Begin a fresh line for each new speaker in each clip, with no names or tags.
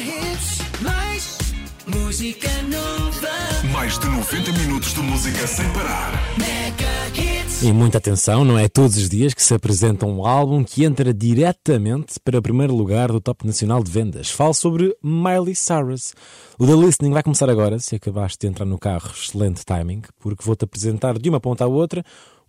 hits, mais música nova.
Mais de 90 minutos de música sem parar.
Mega hits.
E muita atenção, não é todos os dias que se apresenta um álbum que entra diretamente para o primeiro lugar do Top Nacional de Vendas. Falo sobre Miley Cyrus. O The Listening vai começar agora, se acabaste de entrar no carro, excelente timing, porque vou-te apresentar de uma ponta à outra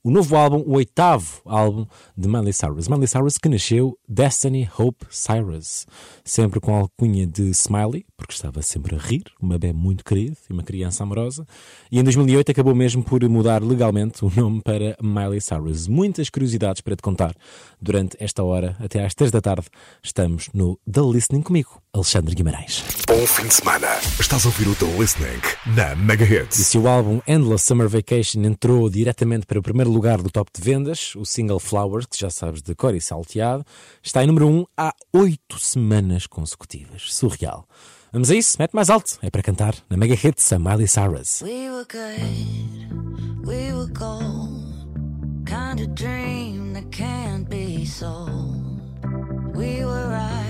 o novo álbum, o oitavo álbum de Miley Cyrus. Miley Cyrus que nasceu Destiny Hope Cyrus, sempre com a alcunha de Smiley, porque estava sempre a rir, uma bebê muito querida e uma criança amorosa, e em 2008 acabou mesmo por mudar legalmente o nome para Miley Cyrus. Muitas curiosidades para te contar durante esta hora, até às 3 da tarde, estamos no The Listening comigo, Alexandre Guimarães.
Bom fim de semana. Estás a ouvir o The Listening na Mega
E
Hits.
se o álbum Endless Summer Vacation entrou diretamente para o primeiro lugar do top de vendas, o single Flowers, que já sabes de cor e salteado, está em número 1 um há oito semanas consecutivas. Surreal. Vamos a isso, mete mais alto. É para cantar na Mega Hits a Miley Cyrus.
We were good, we were gold. Kind of dream that can't be sold. We were right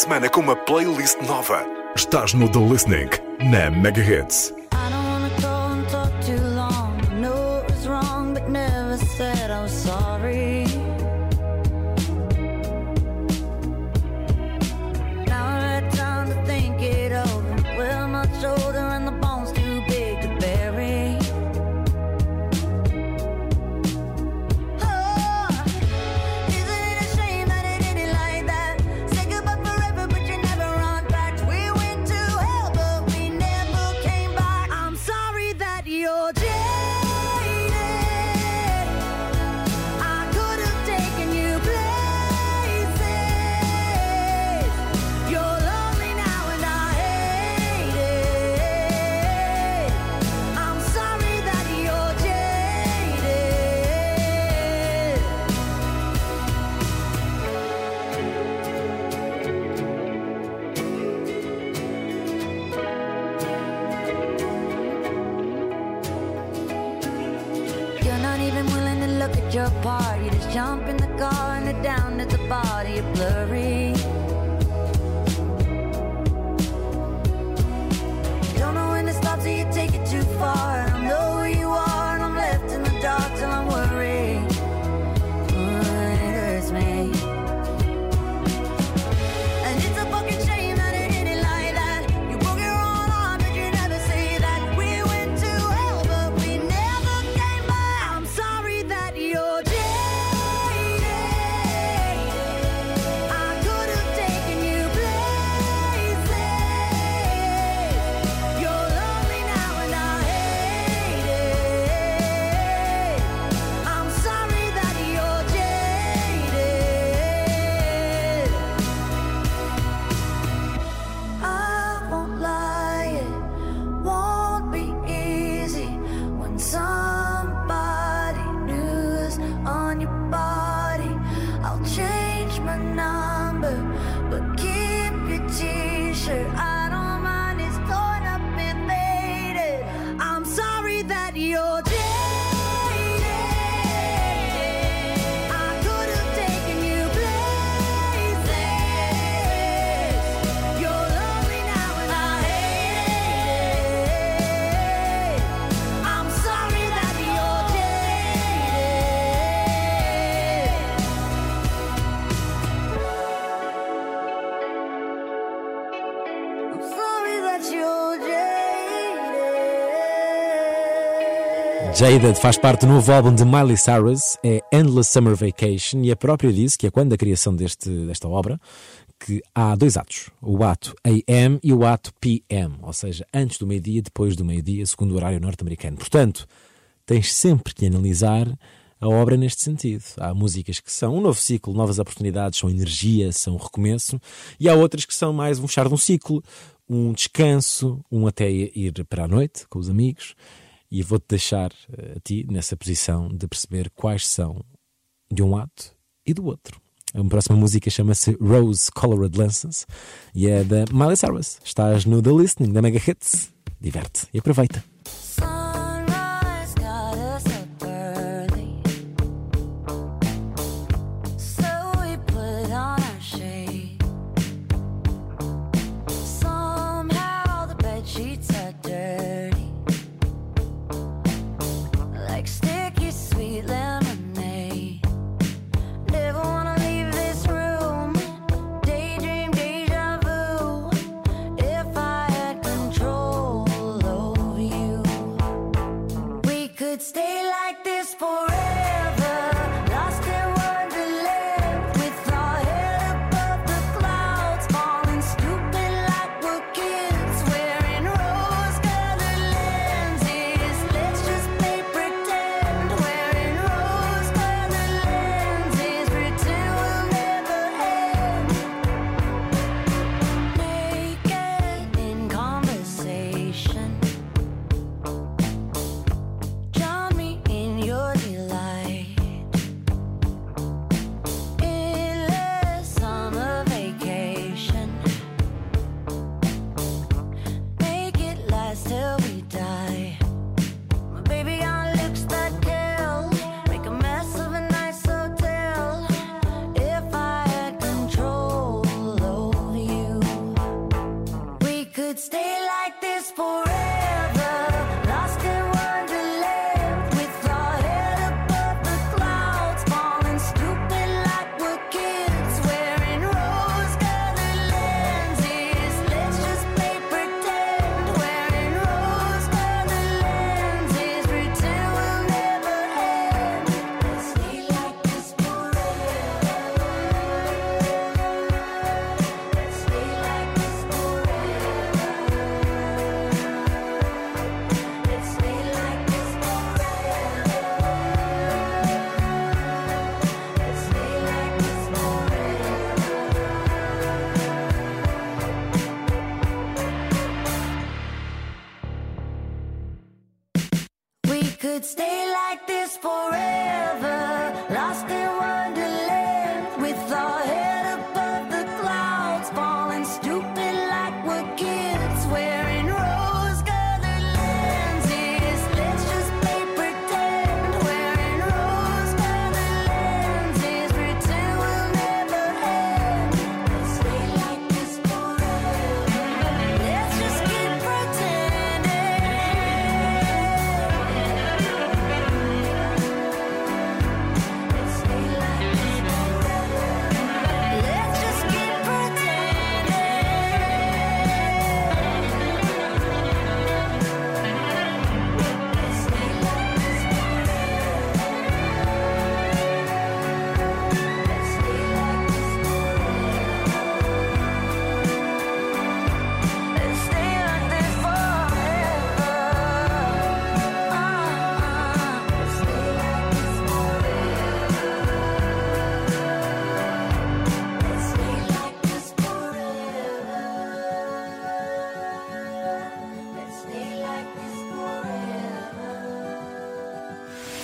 semana com uma playlist nova. Estás no The Listening na Mega
Jaded faz parte do novo álbum de Miley Cyrus, é Endless Summer Vacation, e a própria disse que é quando a criação deste, desta obra que há dois atos, o ato AM e o ato PM, ou seja, antes do meio-dia, depois do meio-dia, segundo o horário norte-americano. Portanto, tens sempre que analisar a obra neste sentido. Há músicas que são um novo ciclo, novas oportunidades, são energia, são recomeço, e há outras que são mais um fechar de um ciclo, um descanso, um até ir para a noite com os amigos. E vou-te deixar eh, a ti nessa posição de perceber quais são de um lado e do outro. A próxima música chama-se Rose Colored Lenses e é da Miley Cyrus. Estás no The Listening da Mega Hits. Diverte e aproveita.
could stay like this forever, lost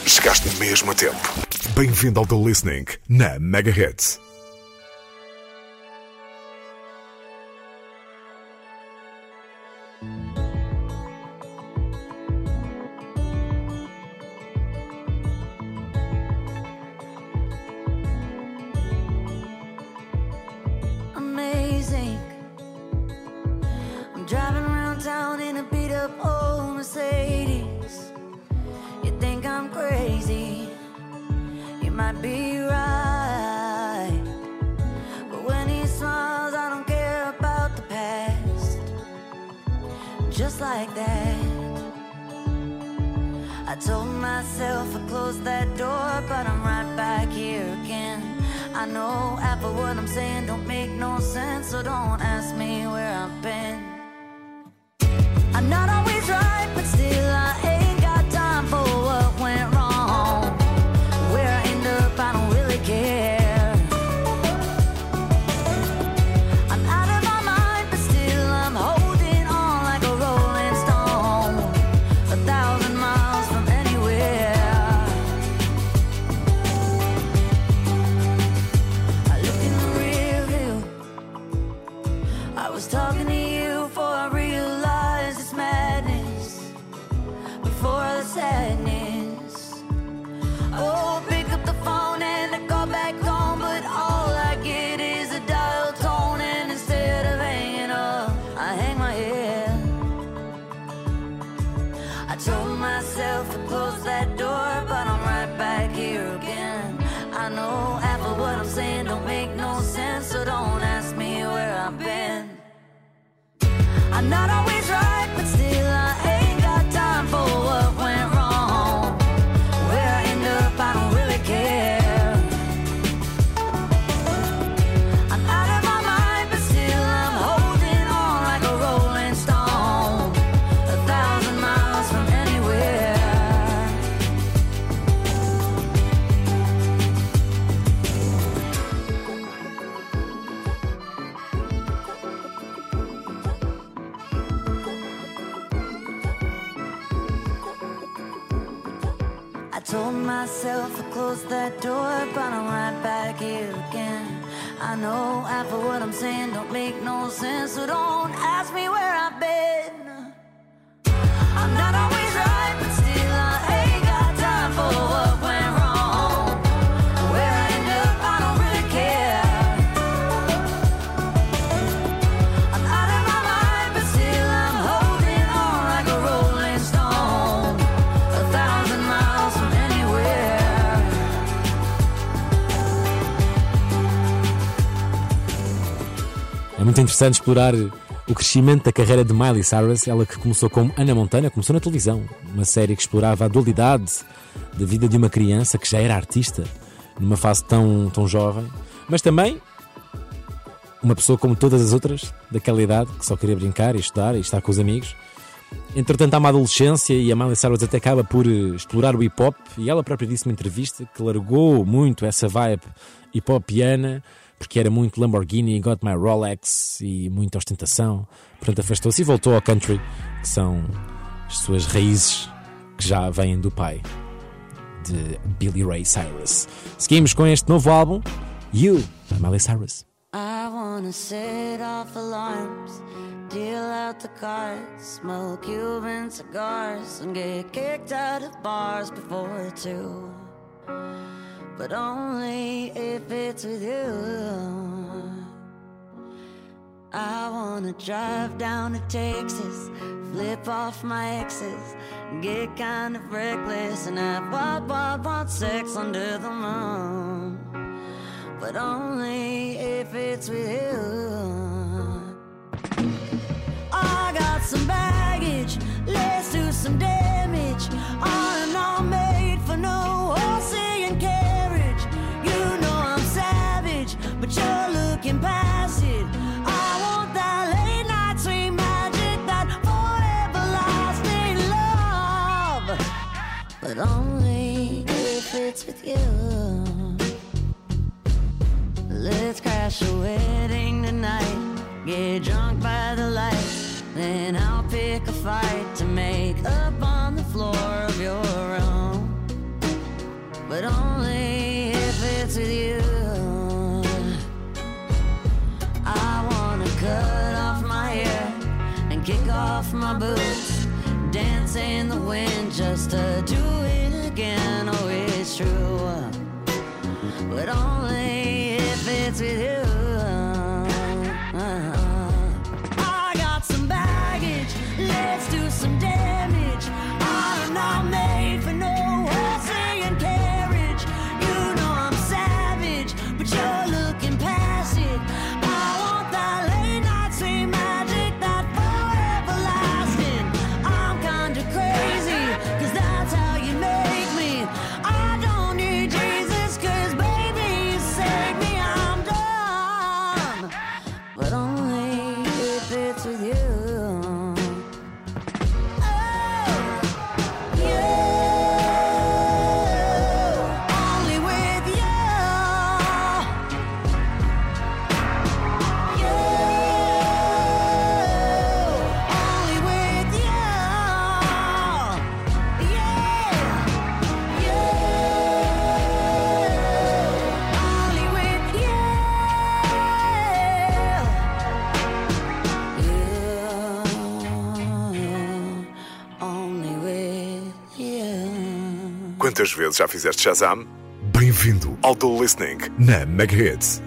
Chegaste mesmo a
tempo. Bem-vindo ao The Listening na
Megahertz. Close that door, but I'm right back here again. I know half of what I'm saying don't make no sense, so don't ask me where I've been. I'm not
muito interessante explorar o crescimento da carreira de Miley Cyrus, ela que começou como Ana Montana, começou na televisão, uma série que explorava a dualidade da vida de uma criança que já era artista, numa fase tão, tão jovem, mas também uma pessoa como todas as outras daquela idade, que só queria brincar e estudar e estar com os amigos. Entretanto, há uma adolescência e a Miley Cyrus até acaba por eh, explorar o hip hop e ela própria disse numa entrevista que largou muito essa vibe hip hopiana porque era muito Lamborghini, Got My Rolex e muita ostentação. Portanto, afastou-se e voltou ao country, que são as suas raízes que já vêm do pai de Billy Ray Cyrus. Seguimos com este novo álbum, You, da Miley Cyrus.
I wanna set off alarms, deal out the cards, smoke Cuban cigars, and get kicked out of bars before two. But only if it's with you. I wanna drive down to Texas, flip off my exes, get kind of reckless, and have wild, wild, wild sex under the moon but only if it's with you. I got some baggage, let's do some damage. nights with you. Let's crash a wedding tonight. Get drunk by the light. Then I'll pick a fight to make up on the floor of your room.
But only if it's with you. I wanna cut off my hair and kick off my boots. Dance in the wind just to do it on.
muitas vezes já fizeste Shazam? Bem-vindo ao Do Listening na
Megahits.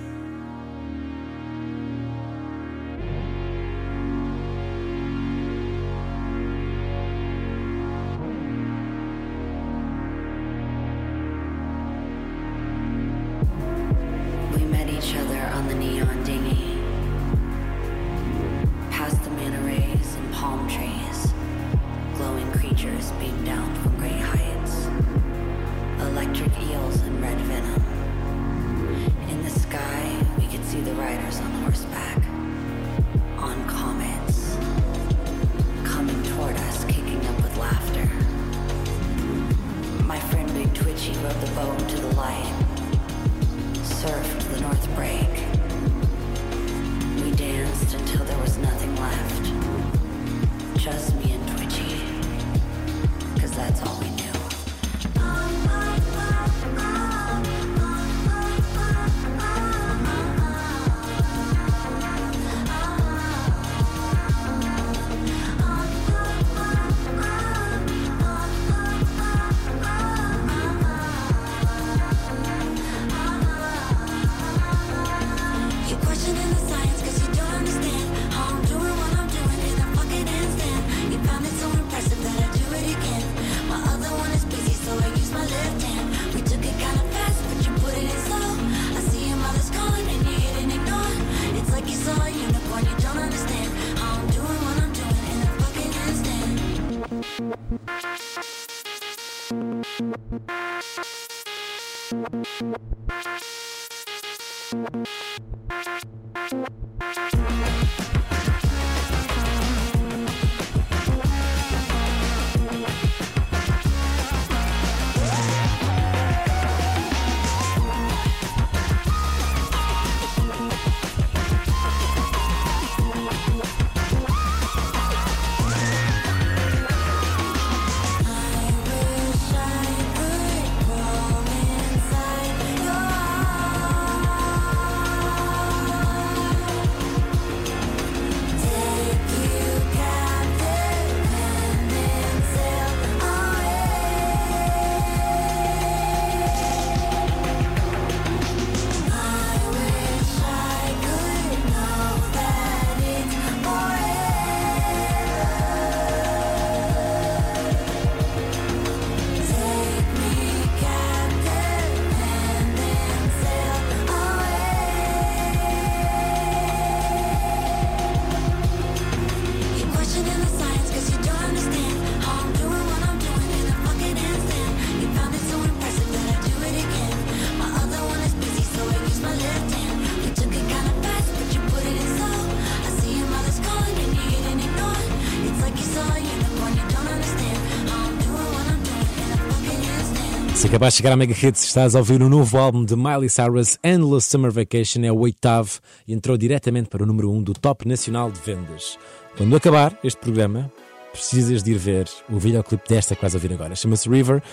Acabaste de chegar à Mega Hits, estás a ouvir o um novo álbum de Miley Cyrus, Endless Summer Vacation, é o oitavo e entrou diretamente para o número 1 um do Top Nacional de Vendas. Quando acabar este programa, precisas de ir ver o videoclipe desta que vais ouvir agora. Chama-se River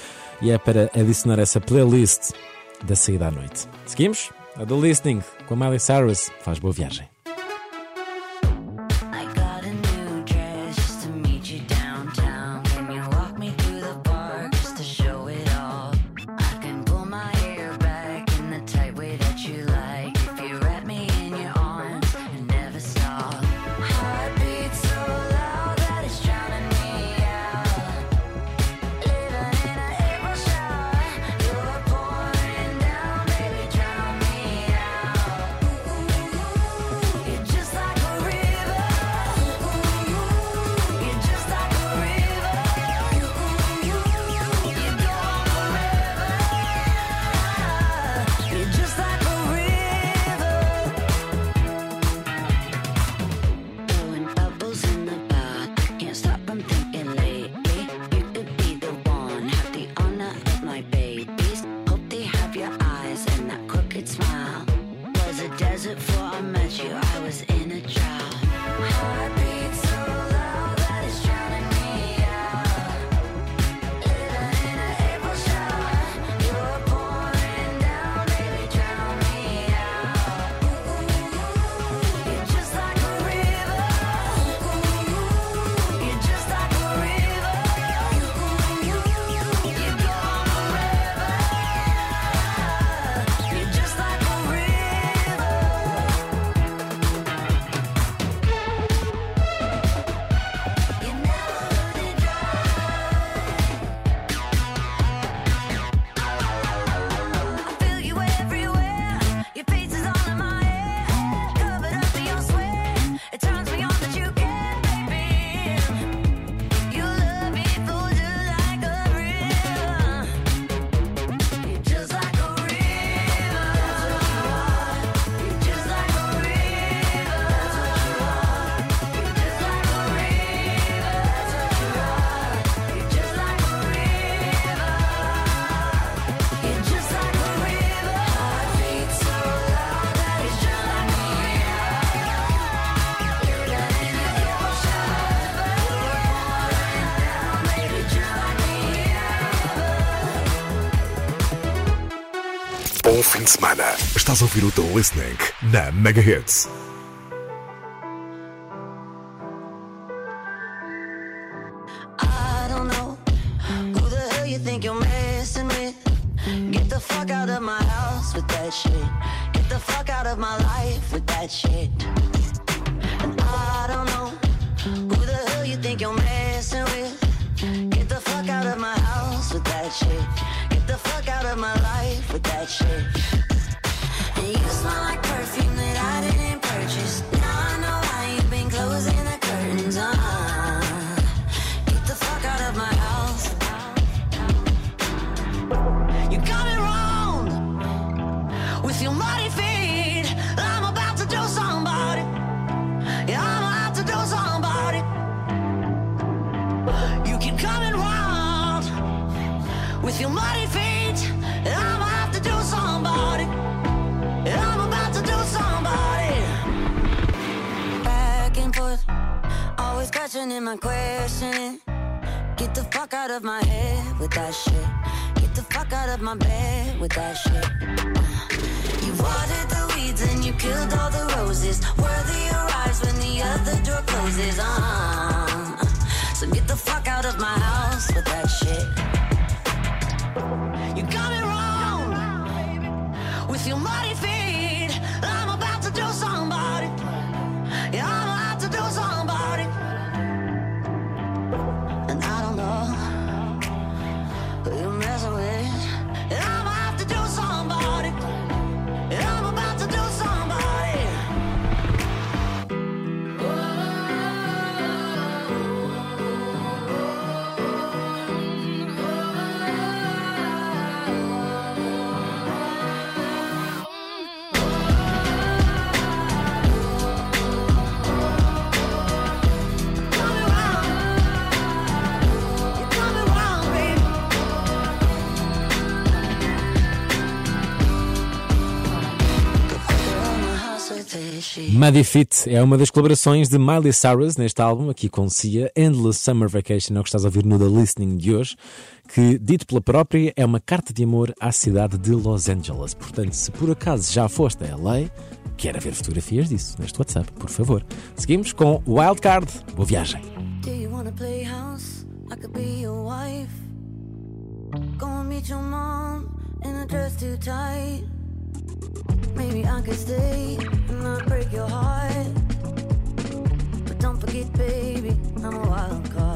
e é para adicionar essa playlist da saída à noite. Seguimos? A do Listening com a Miley Cyrus. Faz boa viagem.
Estás The Listening na Mega Hits.
I don't know who the hell you think you're messing with. Get the fuck out of my house with that shit. Get the fuck out of my life with that shit. And I don't know who the hell you think you're messing with. Get the fuck out of my house with that shit. Get the fuck out of my life with that shit. You smell like perfume that I didn't purchase. Questioning my questioning. Get the fuck out of my head with that shit. Get the fuck out of my bed with that shit. You watered the weeds and you killed all the roses. Worthy arrives when the other door closes. Uh, so get the fuck out of my house with that shit. Muddy
Fit é uma das colaborações de Miley Cyrus neste álbum, aqui com Cia, Endless Summer Vacation, é o que estás a ouvir no The Listening de hoje, que, dito pela própria, é uma carta de amor à cidade de Los Angeles. Portanto, se por acaso já foste a LA, quero ver fotografias disso neste WhatsApp, por favor. Seguimos com Wildcard. Boa viagem.
Do you wanna play house? I could be your wife. Go meet your mom in a dress too tight. Maybe I could stay. gonna break your heart. But don't forget, baby, I'm a wild card.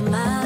demás.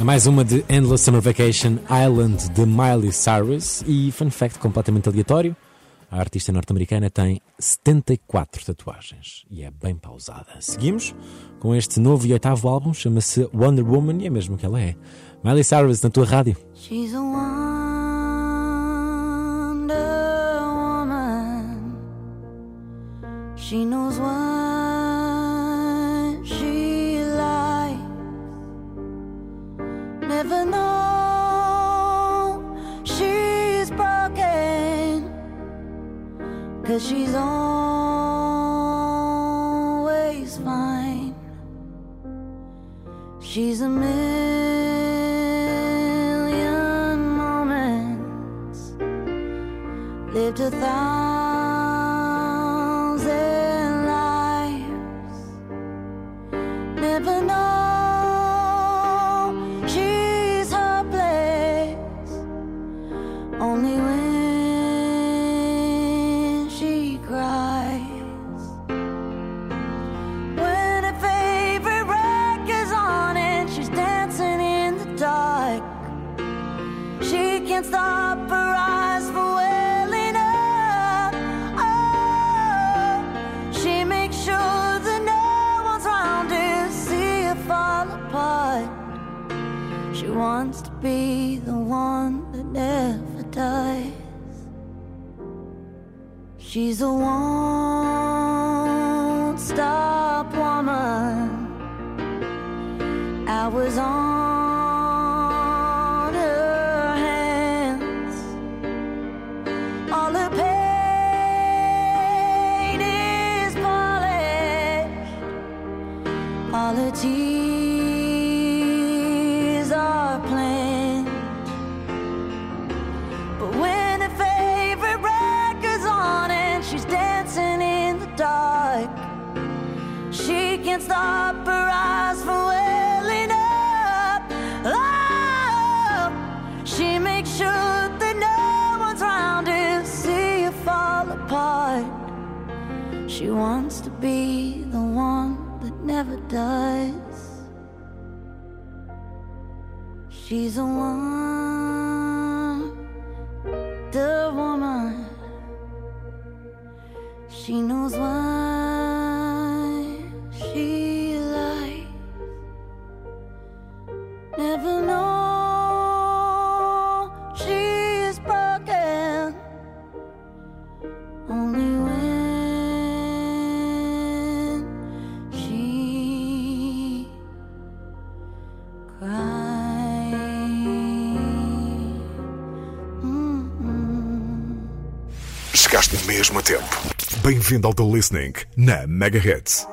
É mais uma de Endless Summer Vacation Island de Miley Cyrus e fun fact completamente aleatório. A artista norte-americana tem 74 tatuagens e é bem pausada. Seguimos com este novo e oitavo álbum, chama-se Wonder Woman e é mesmo que ela é. Miley Cyrus na tua rádio.
She's a wonder woman. She knows what never know she's broken, cause she's always fine. She's a million moments, lived a thousand. She wants to be the one that never does. She's the one, the woman. She knows what.
mesmo tempo. Bem-vindo ao The Listening na Mega Hits.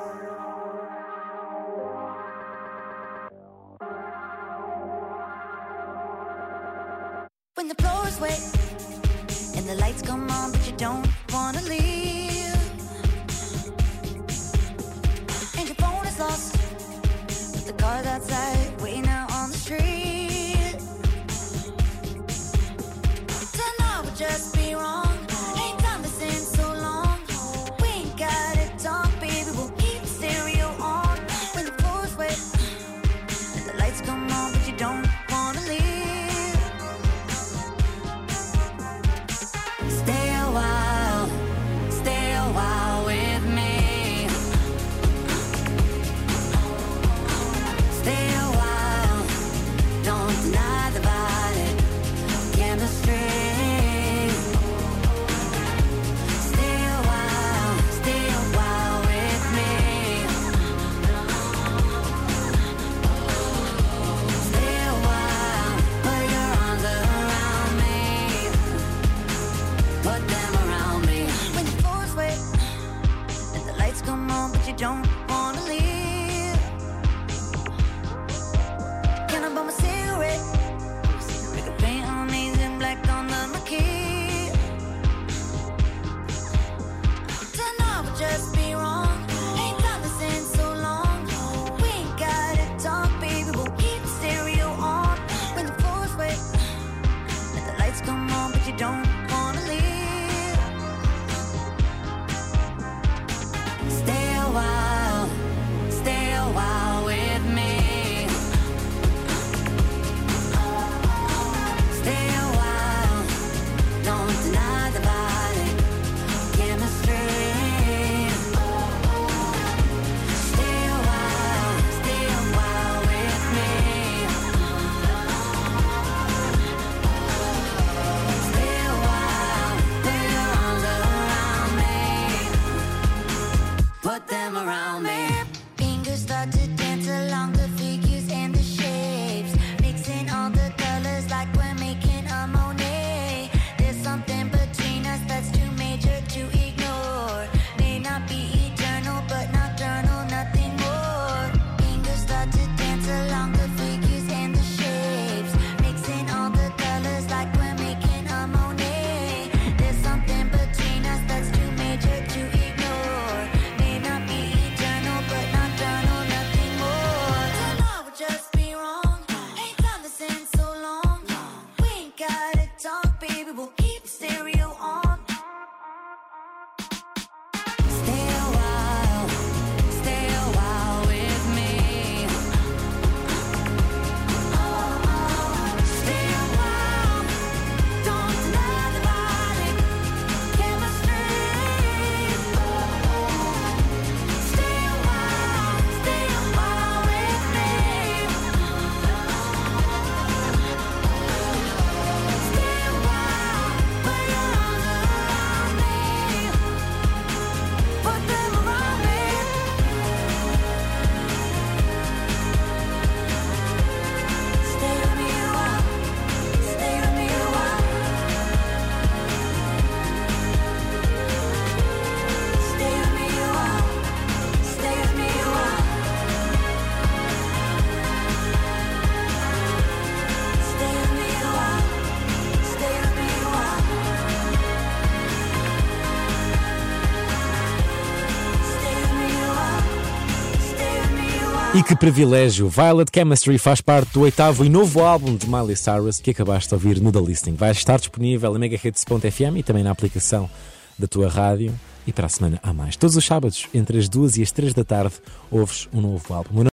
E que privilégio! Violet Chemistry faz parte do oitavo e novo álbum de Miley Cyrus que acabaste de ouvir no The Listening. Vai estar disponível em megahits.fm e também na aplicação da tua rádio. E para a semana há mais. Todos os sábados, entre as duas e as três da tarde, ouves um novo álbum.